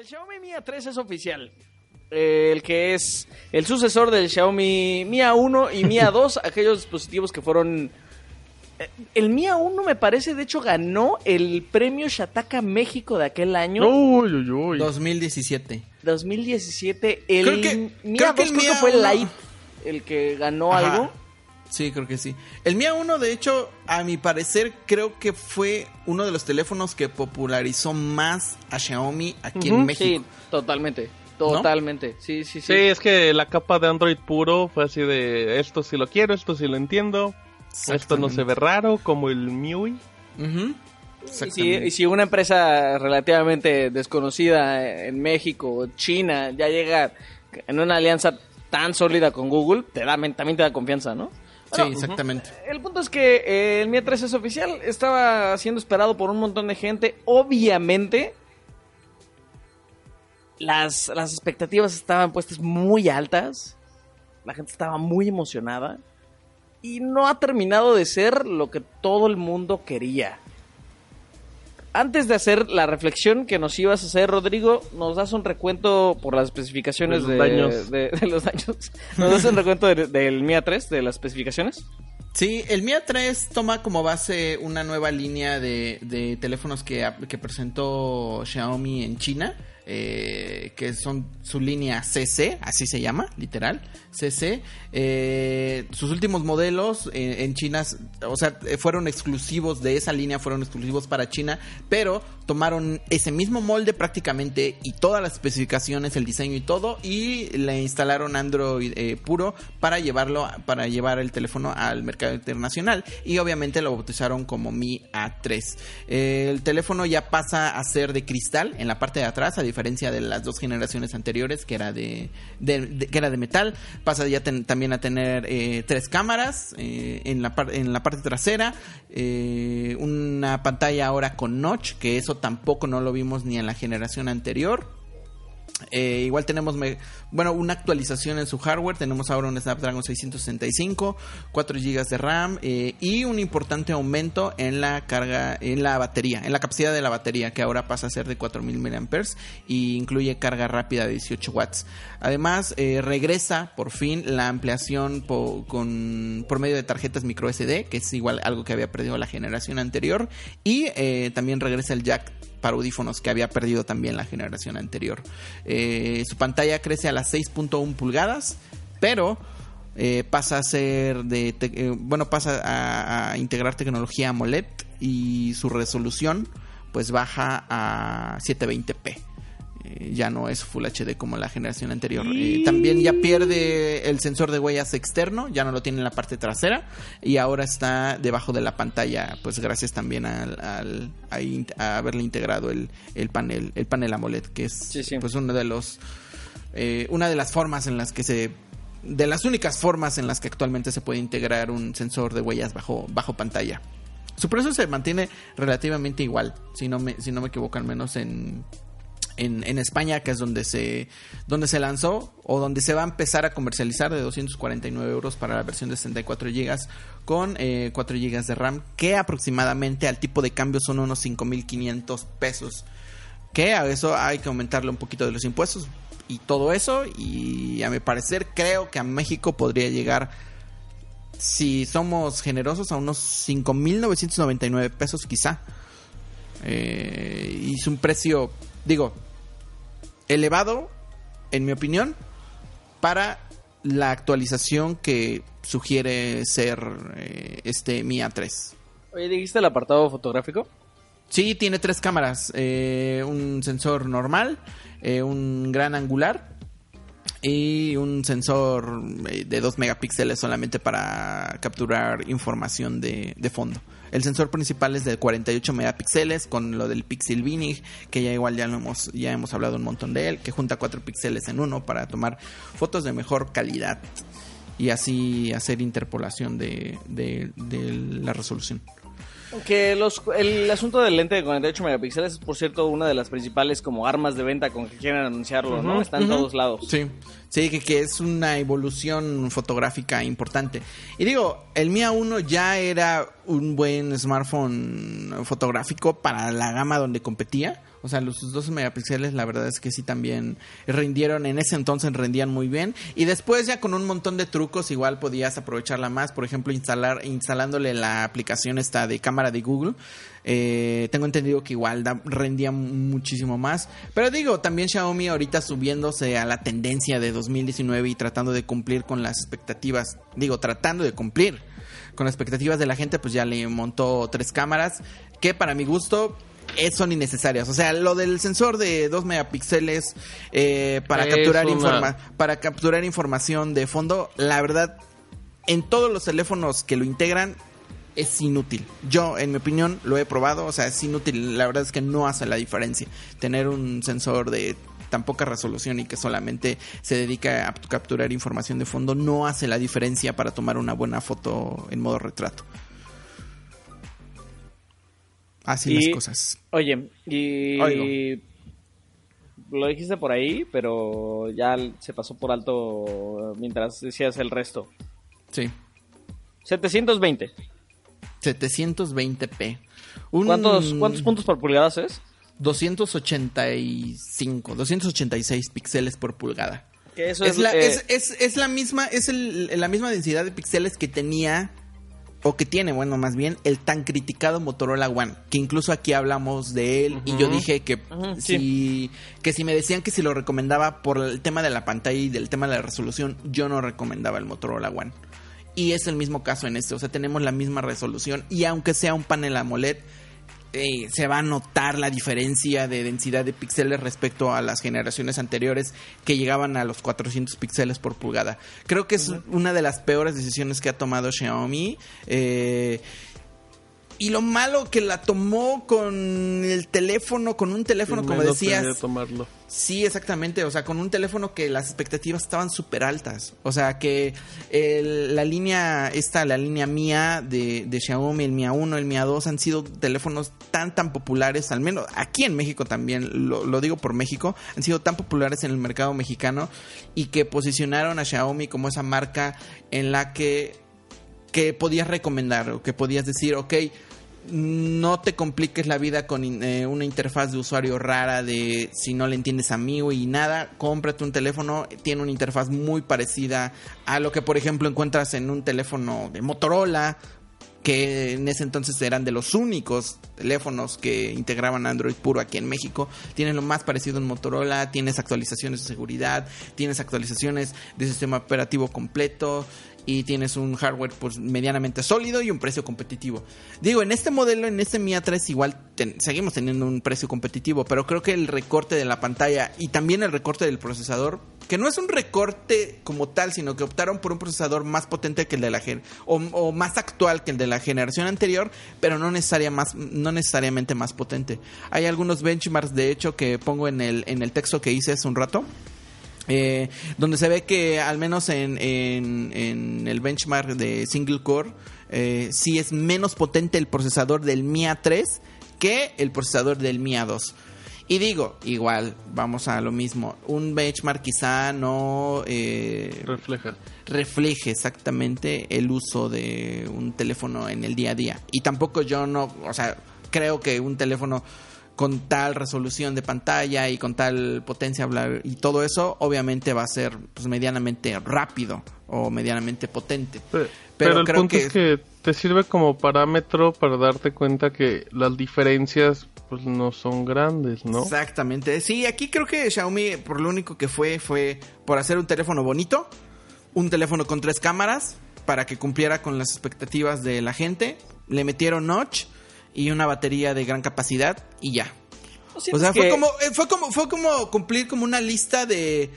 El Xiaomi Mi A3 es oficial. Eh, el que es el sucesor del Xiaomi Mi A1 y Mi A2, aquellos dispositivos que fueron... Eh, El Mi A1 me parece, de hecho, ganó el premio Shataka México de aquel año. Uy, uy, uy. 2017. 2017. El Creo que- Mi creo A2 que el creo que fue A1 Lite el que ganó Ajá. algo. Sí, creo que sí. El Mi A1, de hecho, a mi parecer, creo que fue uno de los teléfonos que popularizó más a Xiaomi aquí en Sí, México. totalmente. Totalmente. Sí, sí, sí. Sí, es que la capa de Android puro fue así de esto sí lo quiero, esto sí lo entiendo. Esto no se ve raro como el MIUI. Ujú. Y si, y si una empresa relativamente desconocida en México o China ya llega en una alianza tan sólida con Google, te da, también te da confianza, ¿no? Sí, exactamente. El punto es que eh, el Mi A3 es oficial, estaba siendo esperado por un montón de gente. Obviamente, las, las expectativas estaban puestas muy altas, la gente estaba muy emocionada y no ha terminado de ser lo que todo el mundo quería. Antes de hacer la reflexión que nos ibas a hacer, Rodrigo, nos das un recuento por las especificaciones De de, los daños. de- de los daños. Nos das un recuento de- del Mi A3, de las especificaciones. Sí, el Mi A3 toma como base una nueva línea de, de teléfonos que, que presentó Xiaomi en China, eh, que son su línea CC, así se llama, literal, CC. Eh, sus últimos modelos en China, o sea, fueron exclusivos de esa línea, fueron exclusivos para China, pero tomaron ese mismo molde prácticamente y todas las especificaciones, el diseño y todo, y le instalaron Android eh, puro para llevarlo, para llevar el teléfono al mercado internacional. Y obviamente lo bautizaron como Mi A3. Eh, el teléfono ya pasa a ser de cristal en la parte de atrás, a diferencia de las dos generaciones anteriores, que era de, que era de metal. Pasa ya también a tener eh, tres cámaras eh, en, la par- en la parte trasera, eh, una pantalla ahora con notch, que eso tampoco no lo vimos ni en la generación anterior. Eh, igual tenemos, bueno, una actualización en su hardware. Tenemos ahora un Snapdragon 665, 4 GB de RAM eh, y un importante aumento en la carga, en la batería, en la capacidad de la batería, que ahora pasa a ser de 4000 mAh y incluye carga rápida de 18 watts. Además, eh, regresa por fin la ampliación con, por medio de tarjetas micro SD, que es igual algo que había perdido la generación anterior, y también regresa el jack para audífonos que había perdido también la generación anterior. Eh, su pantalla crece a las 6.1 pulgadas, pero eh, pasa a ser de, eh, bueno, pasa a, a integrar tecnología AMOLED y su resolución pues baja a 720p. Eh, ya no es Full HD como la generación anterior. Eh, también ya pierde el sensor de huellas externo, ya no lo tiene en la parte trasera y ahora está debajo de la pantalla, pues gracias también al, al- a, in- a haberle integrado el, el panel, el panel AMOLED, que es Sí, sí. pues uno de los eh, una de las formas en las que se de las únicas formas en las que actualmente se puede integrar un sensor de huellas bajo bajo pantalla. Su precio se mantiene relativamente igual, si no me si no me equivoco, al menos en en, España, que es donde se, donde se lanzó o donde se va a empezar a comercializar de 249 euros para la versión de 64 GB con eh, 4 GB de RAM, que aproximadamente al tipo de cambio son unos 5.500 pesos. Que a eso hay que aumentarle un poquito de los impuestos y todo eso. Y a mi parecer, creo que a México podría llegar, si somos generosos, a unos 5.999 pesos quizá. Eh, y es un precio, digo, elevado, en mi opinión, para la actualización que sugiere ser eh, este Mi A3. Oye, ¿dijiste el apartado fotográfico? Sí, tiene tres cámaras, eh, un sensor normal, eh, un gran angular y un sensor eh, de 2 megapíxeles solamente para capturar información de, de, fondo. El sensor principal es de 48 megapíxeles con lo del Pixel Vinig, que ya igual ya lo hemos ya hemos hablado un montón de él, que junta 4 píxeles en uno para tomar fotos de mejor calidad y así hacer interpolación de, de la resolución. Que los, el asunto del lente de 48 megapíxeles es, por cierto, una de las principales como armas de venta con que quieren anunciarlo, ¿no? Está en todos lados. Sí, sí, que, que, es una evolución fotográfica importante. Y digo, el Mia 1 ya era un buen smartphone fotográfico para la gama donde competía. O sea, los 12 megapíxeles, la verdad es que sí también rindieron, en ese entonces rendían muy bien. Y después ya con un montón de trucos igual podías aprovecharla más. Por ejemplo, instalar, instalándole la aplicación esta de cámara de Google. Eh, tengo entendido que igual da, rendía muchísimo más. Pero digo, también Xiaomi ahorita subiéndose a la tendencia de 2019 y tratando de cumplir con las expectativas. Digo, tratando de cumplir con las expectativas de la gente, pues ya le montó tres cámaras. Que para mi gusto son innecesarias. O sea, lo del sensor de 2 megapíxeles eh, para, capturar informa para capturar información de fondo, la verdad, en todos los teléfonos que lo integran, es inútil. Yo, en mi opinión, lo he probado, o sea, es inútil. La verdad es que no hace la diferencia. Tener un sensor de tan poca resolución y que solamente se dedica a capturar información de fondo no hace la diferencia para tomar una buena foto en modo retrato. Así las cosas. Oye, y. Lo dijiste por ahí, pero ya se pasó por alto mientras decías el resto. Sí. 720. 720p. ¿Cuántos, ¿Cuántos puntos por pulgadas es? 285, 286 píxeles por pulgada. eso es, la, eh, es, es, la misma, es la misma densidad de píxeles que tenía o que tiene, bueno, más bien, el tan criticado Motorola One, que incluso aquí hablamos de él y yo dije que si que si me decían que si lo recomendaba por el tema de la pantalla y del tema de la resolución, yo no recomendaba el Motorola One. Y es el mismo caso en este, o sea, tenemos la misma resolución y aunque sea un panel AMOLED, eh, se va a notar la diferencia de densidad de píxeles respecto a las generaciones anteriores que llegaban a los 400 píxeles por pulgada. Creo que es una de las peores decisiones que ha tomado Xiaomi. Eh, y lo malo que la tomó con el teléfono, con un teléfono, como decías. Tomarlo. Sí, exactamente. O sea, con un teléfono que las expectativas estaban súper altas. O sea, que la línea, esta, la línea mía de, de, Xiaomi, el Mia 1, el Mia 2, han sido teléfonos tan, tan populares, al menos aquí en México también, lo, lo digo por México, han sido tan populares en el mercado mexicano y que posicionaron a Xiaomi como esa marca en la que, que podías recomendar o que podías decir, ok, no te compliques la vida con eh, una interfaz de usuario rara de si no le entiendes a mí y nada, cómprate un teléfono, tiene una interfaz muy parecida a lo que por ejemplo encuentras en un teléfono de Motorola, que en ese entonces eran de los únicos teléfonos que integraban Android puro aquí en México. Tienen lo más parecido en Motorola, tienes actualizaciones de seguridad, tienes actualizaciones de sistema operativo completo, y tienes un hardware pues medianamente sólido y un precio competitivo. Digo, en este modelo, en este Mi A3 igual seguimos teniendo un precio competitivo, pero creo que el recorte de la pantalla y también el recorte del procesador, que no es un recorte como tal, sino que optaron por un procesador más potente que el de la o, o más actual que el de la generación anterior, pero no, no necesariamente más potente. Hay algunos benchmarks de hecho que pongo en el, en el texto que hice hace un rato eh, donde se ve que al menos en, en, el benchmark de single core eh, sí es menos potente el procesador del MIA 3 que el procesador del MIA 2. Y digo, igual, vamos a lo mismo. Un benchmark quizá no eh, refleja. refleje exactamente el uso de un teléfono en el día a día. Y tampoco yo no, o sea, creo que un teléfono con tal resolución de pantalla y con tal potencia y todo eso, obviamente va a ser pues, medianamente rápido o medianamente potente. Pero, el punto es que te sirve como parámetro para darte cuenta que las diferencias pues no son grandes, ¿no? Exactamente. Sí, aquí creo que Xiaomi por lo único que fue fue por hacer un teléfono bonito, un teléfono con tres cámaras para que cumpliera con las expectativas de la gente. Le metieron notch y una batería de gran capacidad y ya. O sea, fue como, eh, fue como, fue como cumplir como una lista de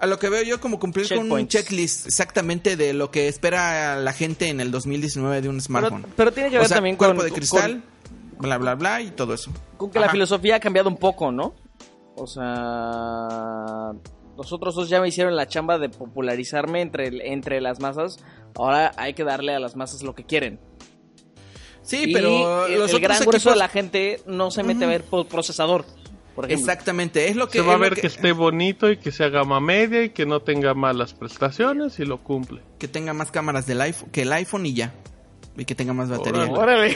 A lo que veo yo como cumplir con un checklist exactamente de lo que espera la gente en el 2019 de un smartphone. pero tiene que O ver sea, también cuerpo con- de cristal, bla bla bla y todo eso. Con que la filosofía ha cambiado un poco, ¿no? O sea, nosotros dos ya me hicieron la chamba de popularizarme entre, entre las masas. Ahora hay que darle a las masas lo que quieren. Sí, Y pero el, los el otros gran grueso equipos- de la gente no se mete a ver por procesador, por. Exactamente, es lo que Se va a es ver que... esté bonito y que sea gama media y que no tenga malas prestaciones y lo cumple. que tenga más cámaras del iPhone que el iPhone y ya. Y que tenga más batería. Órale.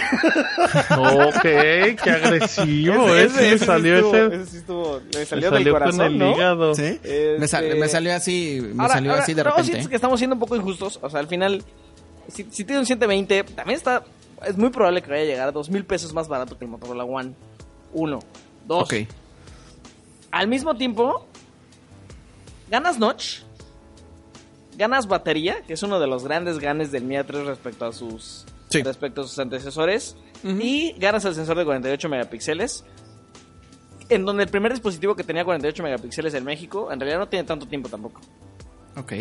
Órale. Ok, qué agresivo, ¿eh? Sí le salió estuvo- ese. ese sí estuvo- le le salió del salió corazón, con el ¿no? hígado. ¿Sí? Este- Me, sal- me salió así, me Ahora- salió ahora, así de ¿no repente. sientes ¿eh? que estamos siendo un poco injustos? O sea, al final, si, si tiene un 120, también está. Es muy probable que vaya a llegar a dos mil pesos más barato que el Motorola One. Uno. Dos. Ok. Al mismo tiempo, ganas notch, ganas batería, que es uno de los grandes ganes del Mi A3 respecto a sus Sí. respecto a sus antecesores, y ganas el sensor de 48 megapíxeles. En donde el primer dispositivo que tenía 48 megapíxeles en México, en realidad no tiene tanto tiempo tampoco. Ok.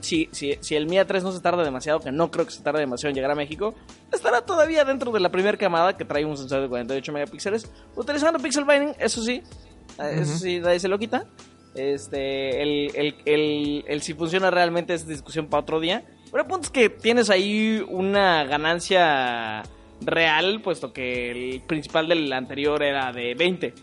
Si, si, si el Mi A3 no se tarda demasiado, que no creo que se tarde demasiado en llegar a México, estará todavía dentro de la primera camada que trae un sensor de 48 megapíxeles, utilizando pixel binding, eso sí, eh, eso sí, nadie se lo quita. Este, el, el, el, el si funciona realmente es discusión para otro día. Pero el punto es que tienes ahí una ganancia real, puesto que el principal del anterior era de 20.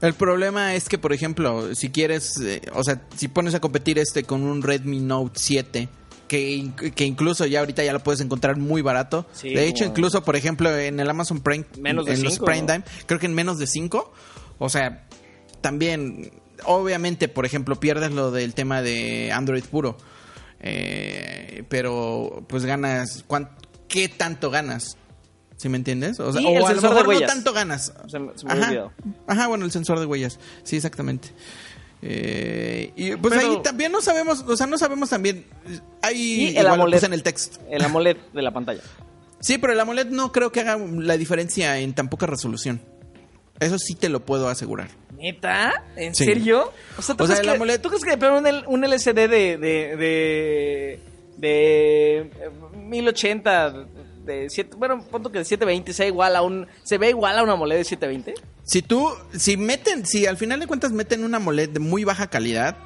El problema es que, por ejemplo, si quieres, eh, o sea, si pones a competir este con un Redmi Note 7, que, que incluso ya ahorita ya lo puedes encontrar muy barato. Sí, de hecho, incluso, por ejemplo, en el Amazon Prime, Menos de en los cinco, Prime ¿no? Time, creo que en menos de 5. O sea, también, obviamente, por ejemplo, pierdes lo del tema de Android puro. Eh, pero, pues ganas, ¿cuán- ¿qué tanto ganas? ¿Sí me entiendes? O sea, Y o el a lo sensor de mejor no huellas. tanto ganas. Se me- se me Ajá. olvidado. Ajá, bueno, el sensor de huellas. Sí, exactamente. Eh, y pues Pero- ahí también no sabemos, o sea, no sabemos también. Hay el igual lo AMOLED. en el texto. El AMOLED de la pantalla. Sí, pero el AMOLED no creo que haga la diferencia en tan poca resolución. Eso sí te lo puedo asegurar. ¿Neta? ¿En Sí. serio? O sea, ¿tú, O sea, crees, el que, AMOLED- ¿tú crees que de plano un, un LCD de, de, de, de eh, 1080, de 7, bueno, punto que de 720 sea igual a un, se ve igual a una AMOLED de 720? Si tú, si meten, si al final de cuentas meten una AMOLED de muy baja calidad,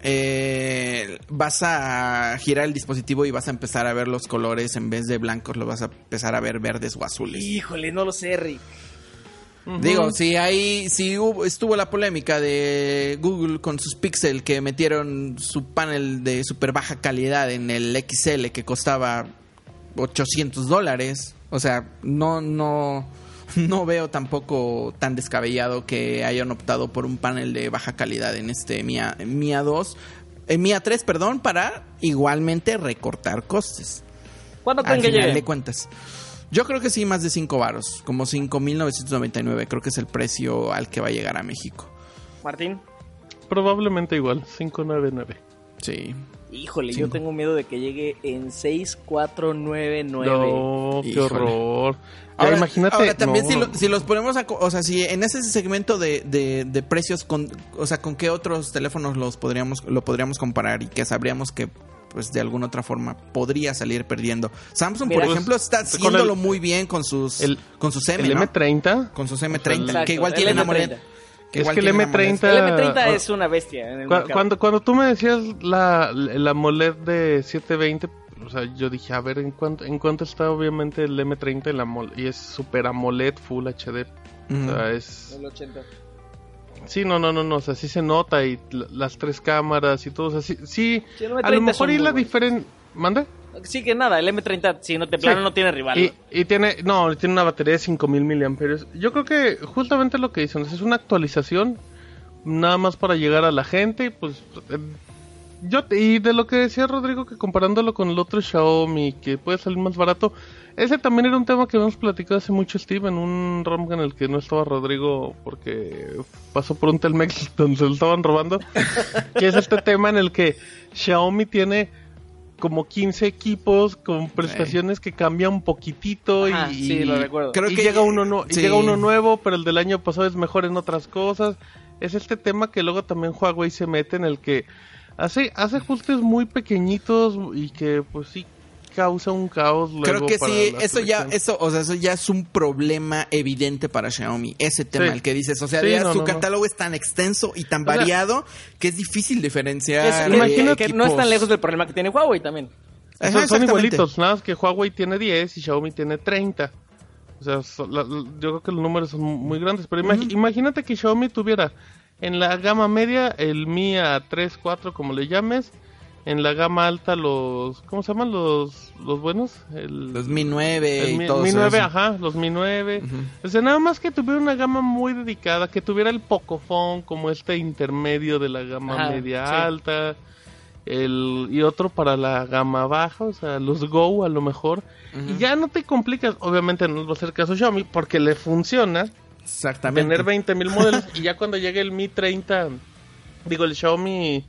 eh, vas a girar el dispositivo y vas a empezar a ver los colores en vez de blancos, lo vas a empezar a ver verdes o azules. Híjole, no lo sé, Rick. Digo, si ahí, si hubo- estuvo la polémica de Google con sus Pixel que metieron su panel de super baja calidad en el XL que costaba 800 dólares, o sea, no, no, no veo tampoco tan descabellado que hayan optado por un panel de baja calidad en este Mia, Mia 2, eh, Mia 3, perdón, para igualmente recortar costes ¿Cuándo creen que llegue? de cuentas. Yo creo que sí, más de 5 varos, como 5.999, creo que es el precio al que va a llegar a México. Martín. Probablemente igual, 599. Sí. Híjole, yo tengo miedo de que llegue en 6499. No, qué Híjole. horror. Ahora, imagínate. ahora, también no, si, no. lo- si los ponemos a... co- O sea, si en ese segmento de, de- de precios, con, o sea, ¿con qué otros teléfonos los podríamos, lo podríamos comparar y que sabríamos que pues de alguna otra forma podría salir perdiendo? Samsung, Mira, por pues, ejemplo, está con haciéndolo el- muy bien con sus, el- con sus M, el ¿no? M30. Con sus M30, Exacto, que igual el tienen M30. Que Es que el tienen AMOLED. M30 El M30 Ah, es una bestia en el Cu- mercado. Cuando, cuando tú me decías la, la AMOLED de 720, o sea, yo dije, a ver, ¿en cuánto, en cuánto está obviamente el M30 el AMOLED? y es Super AMOLED Full HD? Ujú. O sea, es... El 80. Sí, no, no, no, no, o sea, sí se nota y las tres cámaras y todo, o sea, sí, sí Sí, a M30 lo mejor y la diferencia... ¿Manda? Sí, que nada, el M30, si no te plano, Sí. no tiene rival. Y, y tiene, no, tiene una batería de 5000 miliamperios. Yo creo que justamente lo que dicen es una actualización nada más para llegar a la gente y pues eh, yo y de lo que decía Rodrigo que comparándolo con el otro Xiaomi que puede salir más barato, ese también era un tema que habíamos platicado hace mucho Steve en un ROM en el que no estaba Rodrigo porque pasó por un Telmex donde se lo estaban robando, que es este tema en el que Xiaomi tiene como 15 equipos con prestaciones que cambian un poquitito Ajá, y, sí, lo recuerdo. Creo y que- llega uno sí. llega uno nuevo, pero el del año pasado es mejor en otras cosas. es este tema que luego también Huawei se mete en el que hace, hace ajustes muy pequeñitos y que pues sí causa un caos luego Creo que para sí, la eso ya, eso, o sea, eso ya es un problema evidente para Xiaomi, ese tema, Sí. el que dices, o sea, Sí, ya no, su no, no. catálogo es tan extenso y tan sea, variado que es difícil diferenciar. Es- eh, que no es tan lejos del problema que tiene Huawei también. Ajá, Son- igualitos, nada más que Huawei tiene 10 y Xiaomi tiene 30. O sea, so- la- la- yo creo que los números son muy grandes. Pero imagi- imagínate que Xiaomi tuviera en la gama media el Mi A3, 4, como le llames. En la gama alta los... ¿Cómo se llaman los, los buenos? El, Los Mi 9 el y Mi, todo Mi eso. 9, ajá, los Mi 9. O sea, nada más que tuviera una gama muy dedicada, que tuviera el Pocophone como este intermedio de la gama Ajá, media sí. alta, el y otro para la gama baja, o sea, los Go a lo mejor. Y ya no te complicas, obviamente no va a ser caso Xiaomi porque le funciona Exactamente. tener 20 mil modelos y ya cuando llegue el Mi 30, digo el Xiaomi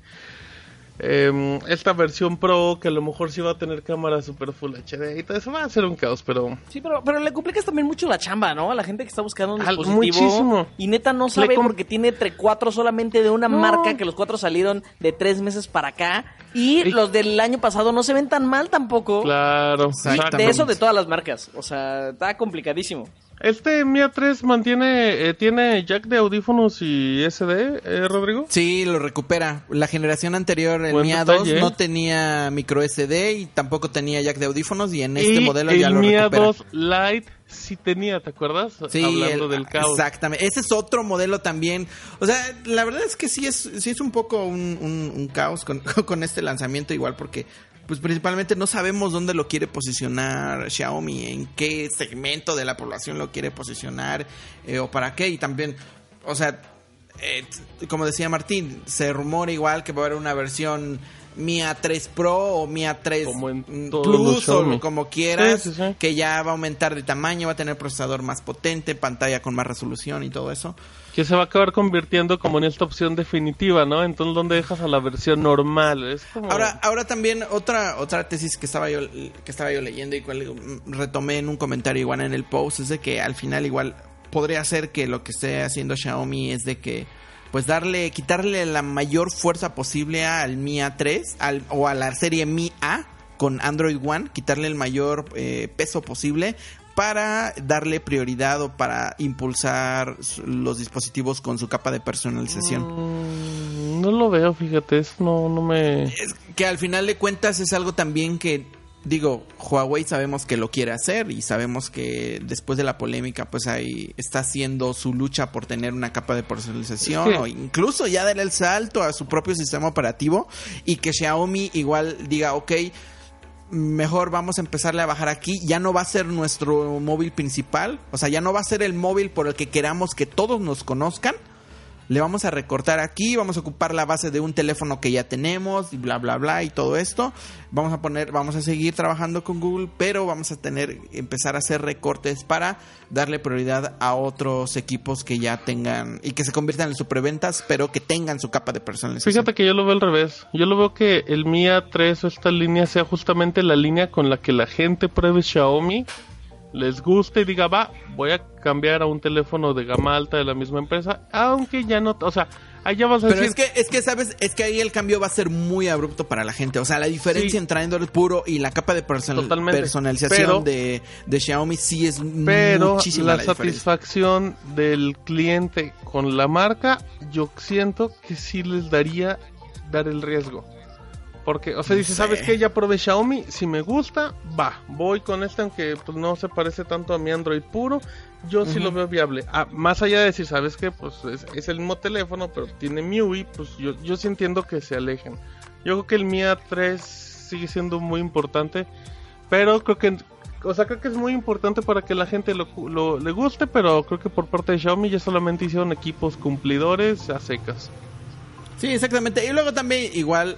em, esta versión Pro que a lo mejor sí va a tener cámara super full HD y todo eso va a ser un caos, pero Sí, pero, pero le complicas también mucho la chamba, ¿no? A la gente que está buscando un Al- dispositivo. muchísimo. Y neta no sabe com- porque tiene entre cuatro solamente de una No. marca que los cuatro salieron de tres meses para acá. Y Y- los del año pasado no se ven tan mal tampoco. claro, Y Exactamente. de eso de todas las marcas. O sea, está complicadísimo. Este Mi A3 mantiene, eh, tiene jack de audífonos y SD, eh, Rodrigo. Sí, lo recupera. La generación anterior, el Buen Mi A2, detalle, ¿eh? no tenía micro SD y tampoco tenía jack de audífonos y en este y modelo el ya lo Mi recupera. A2 Lite sí tenía, ¿te acuerdas? Sí, Hablando el- del caos. Exactamente. Ese es otro modelo también. O sea, la verdad es que sí es, sí es un poco un, un- un caos con, con este lanzamiento, igual porque, pues principalmente no sabemos dónde lo quiere posicionar Xiaomi, en qué segmento de la población lo quiere posicionar eh, o para qué. Y también, o sea, eh, como decía Martín, se rumora igual que va a haber una versión Mi A3 Pro o Mi A3 Como en mm, Plus o como quieras, Sí, sí, sí. que ya va a aumentar de tamaño, va a tener procesador más potente, pantalla con más resolución y todo eso. Que se va a acabar convirtiendo como en esta opción definitiva, ¿no? Entonces, ¿dónde dejas a la versión normal? Es como... Ahora, ahora también otra otra tesis que estaba yo que estaba yo leyendo y cual mm, retomé en un comentario igual en el post es de que al final igual podría ser que lo que esté haciendo Xiaomi es de que pues darle quitarle la mayor fuerza posible al Mi A3 al, o a la serie Mi A con Android One, quitarle el mayor eh, peso posible para darle prioridad o para impulsar los dispositivos con su capa de personalización. Mm, no lo veo, fíjate, eso no, no me... Es que al final de cuentas es algo también que digo Huawei sabemos que lo quiere hacer y sabemos que después de la polémica pues ahí está haciendo su lucha por tener una capa de personalización o incluso ya dar el salto a su propio sistema operativo y que Xiaomi igual diga ok mejor vamos a empezarle a bajar aquí ya no va a ser nuestro móvil principal o sea ya no va a ser el móvil por el que queramos que todos nos conozcan le vamos a recortar aquí, vamos a ocupar la base de un teléfono que ya tenemos y bla bla bla y todo esto. Vamos a poner, vamos a seguir trabajando con Google, pero vamos a tener empezar a hacer recortes para darle prioridad a otros equipos que ya tengan y que se conviertan en superventas, pero que tengan su capa de personalización. Fíjate que yo lo veo al revés. Yo lo veo que el Mi A3 o esta línea sea justamente la línea con la que la gente pruebe Xiaomi, les guste y diga, va, voy a cambiar a un teléfono de gama alta de la misma empresa, aunque ya no, o sea, allá vas a Pero decir, es que, es que, ¿sabes? Es que ahí el cambio va a ser muy abrupto para la gente. O sea, la diferencia Sí. entre Android puro y la capa de personal- personalización Pero- de, de Xiaomi sí es pero muchísima la, la, satisfacción del cliente con la marca, yo siento que sí les daría dar el riesgo. Porque, o sea, dice. ¿sabes qué? Ya probé Xiaomi, si me gusta, va, voy con este, aunque pues no se parece tanto a mi Android puro, yo sí lo veo viable. Ah, más allá de decir, ¿sabes qué? Pues es, es el mismo teléfono, pero tiene MIUI, pues yo, yo sí entiendo que se alejen. Yo creo que el Mi A3 sigue siendo muy importante, pero creo que, o sea, creo que es muy importante para que la gente lo, lo- le guste, pero creo que por parte de Xiaomi ya solamente hicieron equipos cumplidores a secas. Sí, exactamente. Y luego también, igual,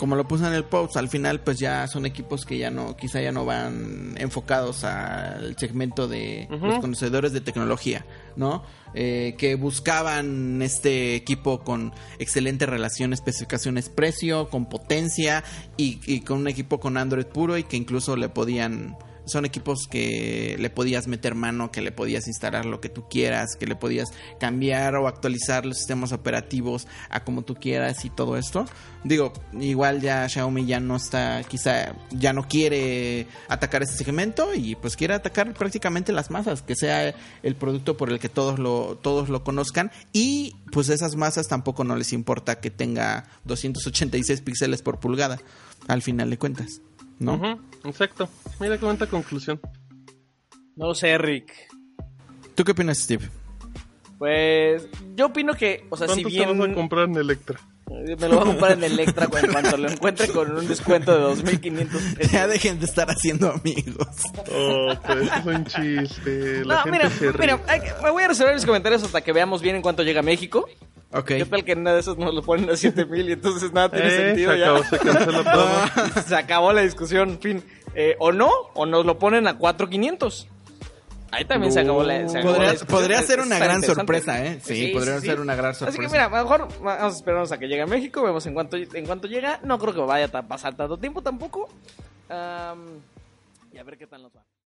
como lo puse en el post, al final, pues ya son equipos que ya no, quizá ya no van enfocados al segmento de los conocedores de tecnología, ¿no? Eh, que buscaban este equipo con excelente relación especificaciones-precio, con potencia y, y con un equipo con Android puro y que incluso le podían son equipos que le podías meter mano, que le podías instalar lo que tú quieras, que le podías cambiar o actualizar los sistemas operativos a como tú quieras y todo esto. Digo, igual ya Xiaomi ya no está, quizá ya no quiere atacar ese segmento y pues quiere atacar prácticamente las masas, que sea el producto por el que todos lo, todos lo conozcan y pues esas masas tampoco no les importa que tenga 286 píxeles por pulgada, al final de cuentas, ¿no? Exacto. Mira qué bonita conclusión. No lo sé, Rick. ¿Tú qué opinas, Steve? Pues yo opino que, o sea, si ¿Cuánto bien te vas a comprar en Electra? me lo voy a comprar en Electra en cuanto lo encuentre con un descuento de 2500 pesos. Ya dejen de estar haciendo amigos. Oh, pero eso es un chiste. La No, gente mira, se ríe. mira, me voy a reservar mis comentarios hasta que veamos bien en cuánto llega a México. Ok. ¿Qué tal que nada de esos nos lo ponen a 7000 y entonces nada tiene Eh, sentido se ya? acabó, se todo. se acabó la discusión, fin. Eh, o no, o nos lo ponen a 4500. Ahí también se acabó la, se acabó Podría, la discusión. podría ser una gran sorpresa, ¿eh? Sí, podría ser una gran sorpresa. Así que mira, mejor vamos a esperarnos a que llegue a México, vemos en cuanto, en cuanto llega. No creo que vaya a pasar tanto tiempo tampoco. Am, y a ver qué tal nos va.